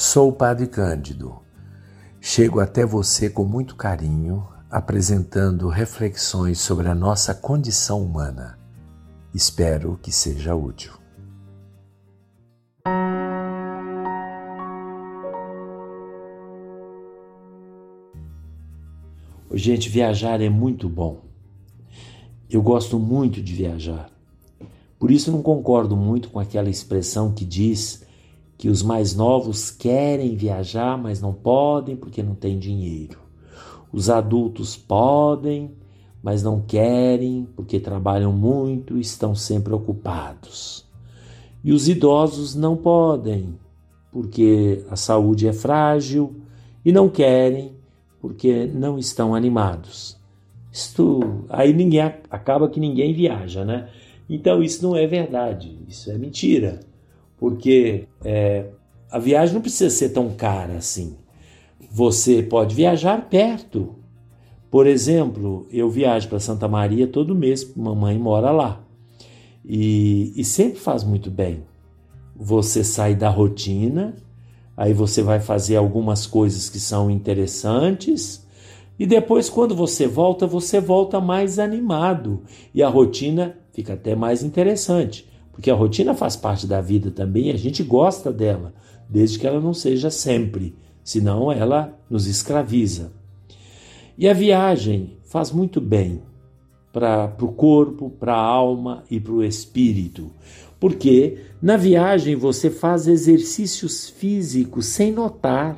Sou o Padre Cândido. Chego até você com muito carinho, apresentando reflexões sobre a nossa condição humana. Espero que seja útil. Gente, viajar é muito bom. Eu gosto muito de viajar. Por isso não concordo muito com aquela expressão que diz que os mais novos querem viajar, mas não podem porque não têm dinheiro. Os adultos podem, mas não querem porque trabalham muito e estão sempre ocupados. E os idosos não podem porque a saúde é frágil e não querem porque não estão animados. Isto aí ninguém acaba que ninguém viaja, né? Então isso não é verdade, isso é mentira, porque é, a viagem não precisa ser tão cara assim. Você pode viajar perto. Por exemplo, eu viajo para Santa Maria todo mês, mamãe mora lá. E, e sempre faz muito bem. Você sai da rotina, aí você vai fazer algumas coisas que são interessantes, e depois, quando você volta, você volta mais animado e a rotina fica até mais interessante, porque a rotina faz parte da vida também, a gente gosta dela, desde que ela não seja sempre, senão ela nos escraviza. E a viagem faz muito bem para o corpo, para a alma e para o espírito, porque na viagem você faz exercícios físicos sem notar,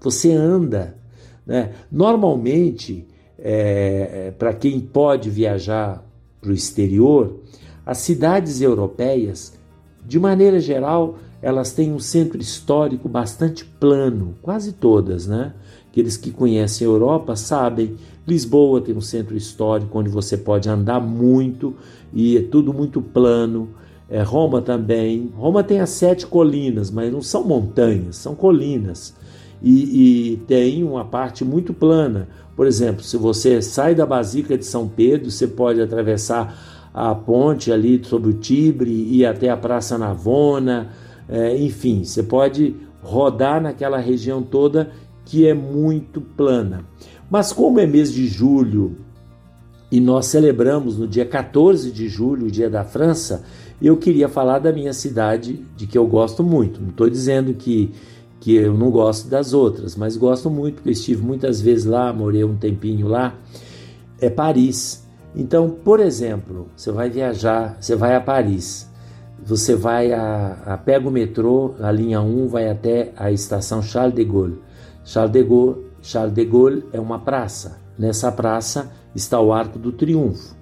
você anda. Né? Normalmente, é, é para quem pode viajar para o exterior, as cidades europeias, de maneira geral, elas têm um centro histórico bastante plano, quase todas, né? Aqueles que conhecem a Europa sabem. Lisboa tem um centro histórico onde você pode andar muito e é tudo muito plano. É, Roma também. Roma tem as sete colinas, mas não são montanhas, são colinas. E, e, tem uma parte muito plana. Por exemplo, se você sai da Basílica de São Pedro, você pode atravessar a ponte ali sobre o Tibre e até a Praça Navona, é, enfim, você pode rodar naquela região toda que é muito plana. Mas como é mês de julho e nós celebramos no dia 14 de julho, o Dia da França, eu queria falar da minha cidade, de que eu gosto muito. Não estou dizendo que que eu não gosto das outras, mas gosto muito, porque estive muitas vezes lá, morei um tempinho lá, é Paris. Então, por exemplo, você vai viajar, você vai a Paris, você vai a, a pega o metrô, a linha 1 vai até a estação Charles de Gaulle. Charles de Gaulle, Charles de Gaulle é uma praça. Nessa praça está o Arco do Triunfo.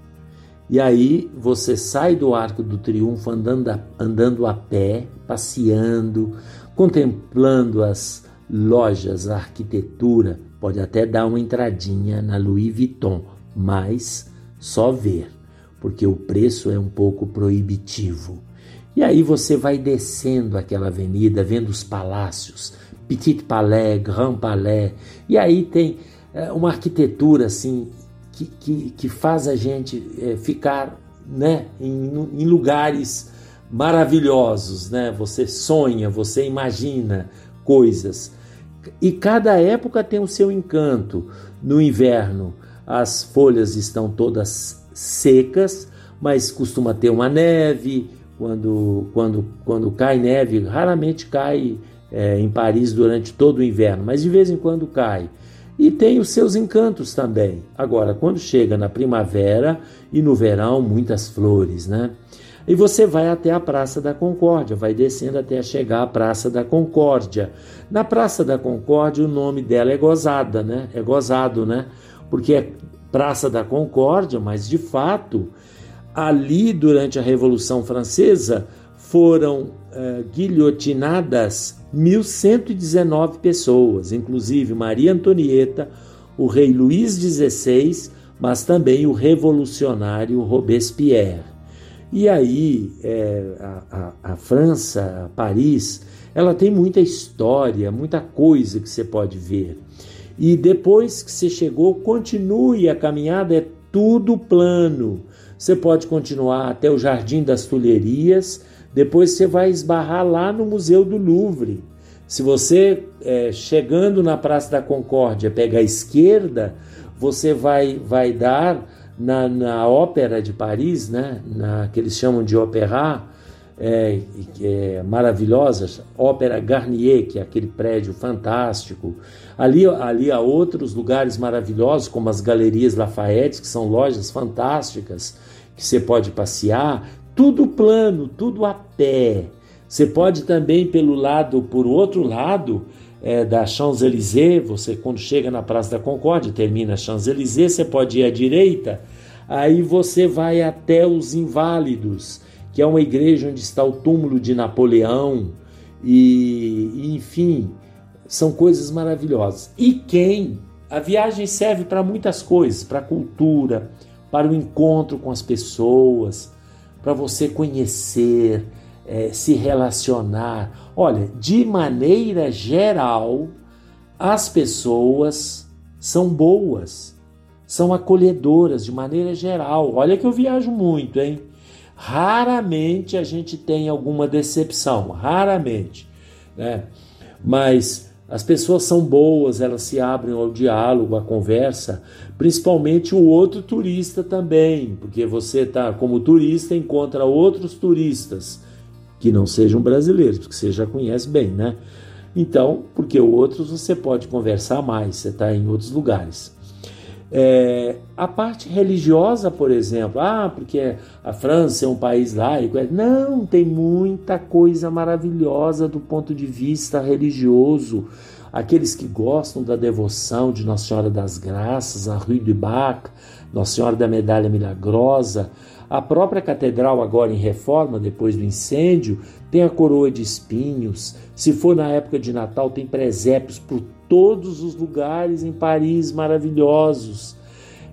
E aí você sai do Arco do Triunfo andando a, andando a pé, passeando, contemplando as lojas, a arquitetura, pode até dar uma entradinha na Louis Vuitton, mas só ver, porque o preço é um pouco proibitivo. E aí você vai descendo aquela avenida, vendo os palácios, Petit Palais, Grand Palais, e aí tem é, uma arquitetura assim que, que, que faz a gente é, ficar né, em, em lugares maravilhosos, né? Você sonha, você imagina coisas. E cada época tem o seu encanto. No inverno, as folhas estão todas secas, mas costuma ter uma neve. Quando, quando, quando cai neve, raramente cai é, em Paris durante todo o inverno, mas de vez em quando cai. E tem os seus encantos também. Agora, quando chega na primavera e no verão, muitas flores, né? E você vai até a Praça da Concórdia, vai descendo até chegar à Praça da Concórdia. Na Praça da Concórdia, o nome dela é gozada, né? É gozado, né? Porque é Praça da Concórdia, mas de fato, ali durante a Revolução Francesa foram uh, guilhotinadas 1.119 pessoas, inclusive Maria Antonieta, o rei Luís XVI, mas também o revolucionário Robespierre. E aí, é, a, a, a, França, Paris, ela tem muita história, muita coisa que você pode ver. E depois que você chegou, continue a caminhada, é tudo plano. Você pode continuar até o Jardim das Tulherias, depois você vai esbarrar lá no Museu do Louvre. Se você, é, chegando na Praça da Concórdia, pega a esquerda, você vai, vai dar na, na Ópera de Paris, né? na, que eles chamam de Opéra, é, é, maravilhosas, Ópera Garnier, que é aquele prédio fantástico. Ali, ali há outros lugares maravilhosos, como as Galerias Lafayette, que são lojas fantásticas, que você pode passear. Tudo plano, tudo a pé. Você pode também pelo lado, por outro lado, é, da Champs-Élysées, você quando chega na Praça da Concórdia, termina Champs-Élysées, você pode ir à direita, aí você vai até os Inválidos, que é uma igreja onde está o túmulo de Napoleão, e, e enfim, são coisas maravilhosas. E quem? A viagem serve para muitas coisas, para a cultura, para o encontro com as pessoas, para você conhecer, é, se relacionar. Olha, de maneira geral, as pessoas são boas, são acolhedoras de maneira geral. Olha que eu viajo muito, hein? Raramente a gente tem alguma decepção, raramente, né? Mas as pessoas são boas, elas se abrem ao diálogo, à conversa, principalmente o outro turista também, porque você tá como turista encontra outros turistas que não sejam brasileiros, porque você já conhece bem, né? Então, porque outros você pode conversar mais, você está em outros lugares. É, a parte religiosa, por exemplo, ah, porque a França é um país laico. É, não, tem muita coisa maravilhosa do ponto de vista religioso. Aqueles que gostam da devoção de Nossa Senhora das Graças, a Rue du Bac, Nossa Senhora da Medalha Milagrosa, a própria catedral, agora em reforma, depois do incêndio, tem a coroa de espinhos. Se for na época de Natal, tem presépios por todos os lugares em Paris maravilhosos.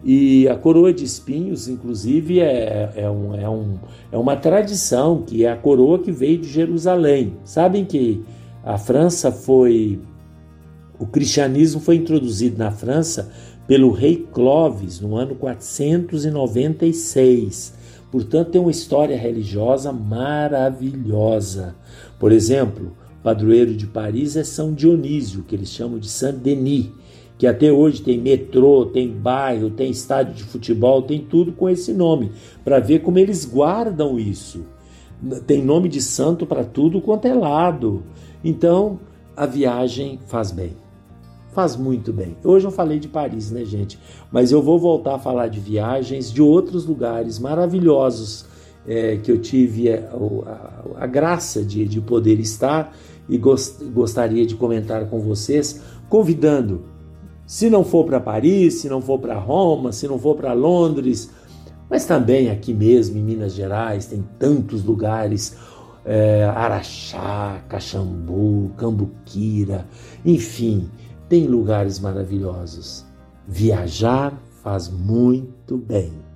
E a coroa de espinhos, inclusive, é, é, um, é, um, é uma tradição, que é a coroa que veio de Jerusalém. Sabem que a França foi. O cristianismo foi introduzido na França pelo rei Clovis no ano 496. Portanto, tem uma história religiosa maravilhosa. Por exemplo, padroeiro de Paris é São Dionísio, que eles chamam de Saint-Denis, que até hoje tem metrô, tem bairro, tem estádio de futebol, tem tudo com esse nome, para ver como eles guardam isso. Tem nome de santo para tudo quanto é lado. Então, a viagem faz bem. Faz muito bem. Hoje eu falei de Paris, né, gente? Mas eu vou voltar a falar de viagens de outros lugares maravilhosos é, que eu tive a, a, a graça de, de poder estar e gost, gostaria de comentar com vocês, convidando, se não for para Paris, se não for para Roma, se não for para Londres, mas também aqui mesmo em Minas Gerais tem tantos lugares, é, Araxá, Caxambu, Cambuquira, enfim, tem lugares maravilhosos. Viajar faz muito bem.